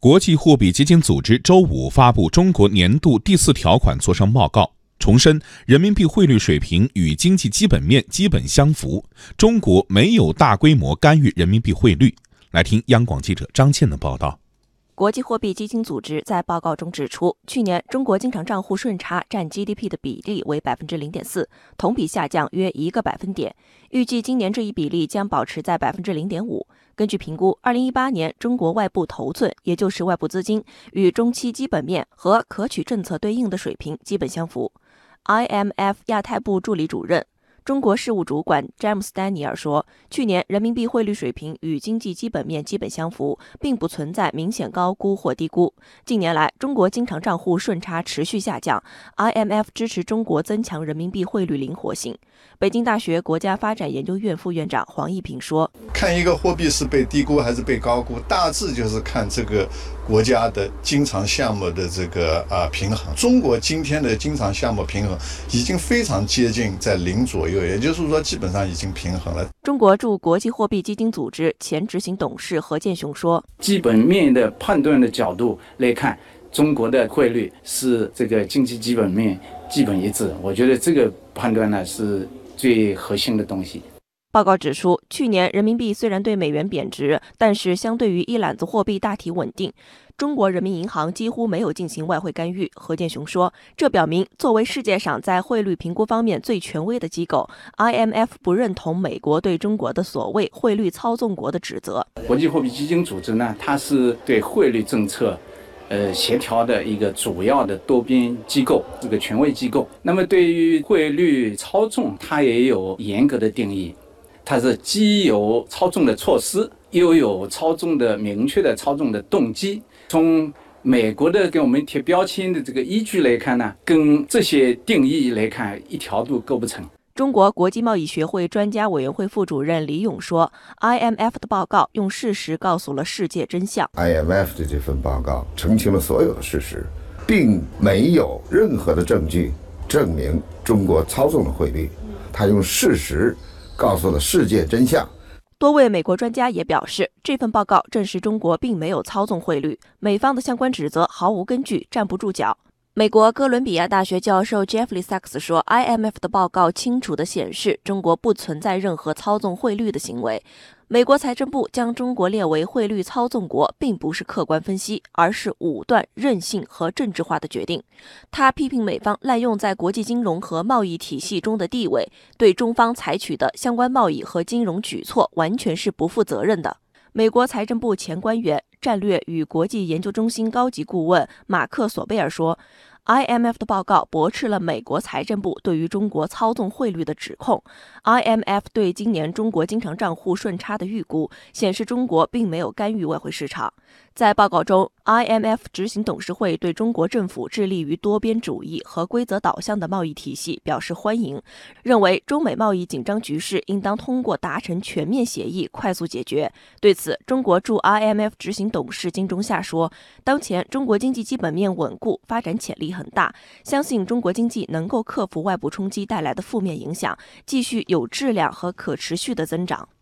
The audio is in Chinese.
国际货币基金组织周五发布中国年度第四条款磋商报告，重申人民币汇率水平与经济基本面基本相符，中国没有大规模干预人民币汇率。来听央广记者张倩的报道。国际货币基金组织在报告中指出，去年中国经常账户顺差占 GDP 的比例为百分之零点四，同比下降约一个百分点。预计今年这一比例将保持在百分之零点五。根据评估，二零一八年中国外部头寸，也就是外部资金与中期基本面和可取政策对应的水平基本相符。IMF 亚太部助理主任。中国事务主管詹姆斯·丹尼尔说：“去年人民币汇率水平与经济基本面基本相符，并不存在明显高估或低估。近年来，中国经常账户顺差持续下降。IMF 支持中国增强人民币汇率灵活性。”北京大学国家发展研究院副院长黄一平说：“看一个货币是被低估还是被高估，大致就是看这个国家的经常项目的这个啊平衡。中国今天的经常项目平衡已经非常接近在零左右。”也就是说，基本上已经平衡了。中国驻国际货币基金组织前执行董事何建雄说：“基本面的判断的角度来看，中国的汇率是这个经济基本面基本一致。我觉得这个判断呢是最核心的东西。”报告指出，去年人民币虽然对美元贬值，但是相对于一揽子货币大体稳定。中国人民银行几乎没有进行外汇干预。何建雄说，这表明作为世界上在汇率评估方面最权威的机构，IMF 不认同美国对中国的所谓汇率操纵国的指责。国际货币基金组织呢，它是对汇率政策，呃，协调的一个主要的多边机构，这个权威机构。那么对于汇率操纵，它也有严格的定义。它是既有操纵的措施，又有操纵的明确的操纵的动机。从美国的给我们贴标签的这个依据来看呢，跟这些定义来看，一条都构不成。中国国际贸易学会专家委员会副主任李勇说：“IMF 的报告用事实告诉了世界真相。IMF 的这份报告澄清了所有的事实，并没有任何的证据证明中国操纵了汇率。他用事实。”告诉了世界真相。多位美国专家也表示，这份报告证实中国并没有操纵汇率，美方的相关指责毫无根据，站不住脚。美国哥伦比亚大学教授 Jeffrey Sachs 说：“IMF 的报告清楚地显示，中国不存在任何操纵汇率的行为。美国财政部将中国列为汇率操纵国，并不是客观分析，而是武断、任性和政治化的决定。”他批评美方滥用在国际金融和贸易体系中的地位，对中方采取的相关贸易和金融举措完全是不负责任的。美国财政部前官员、战略与国际研究中心高级顾问马克·索贝尔说。IMF 的报告驳斥了美国财政部对于中国操纵汇率的指控。IMF 对今年中国经常账户顺差的预估显示，中国并没有干预外汇市场。在报告中，IMF 执行董事会对中国政府致力于多边主义和规则导向的贸易体系表示欢迎，认为中美贸易紧张局势应当通过达成全面协议快速解决。对此，中国驻 IMF 执行董事金钟夏说：“当前中国经济基本面稳固，发展潜力很大，相信中国经济能够克服外部冲击带来的负面影响，继续有质量和可持续的增长。”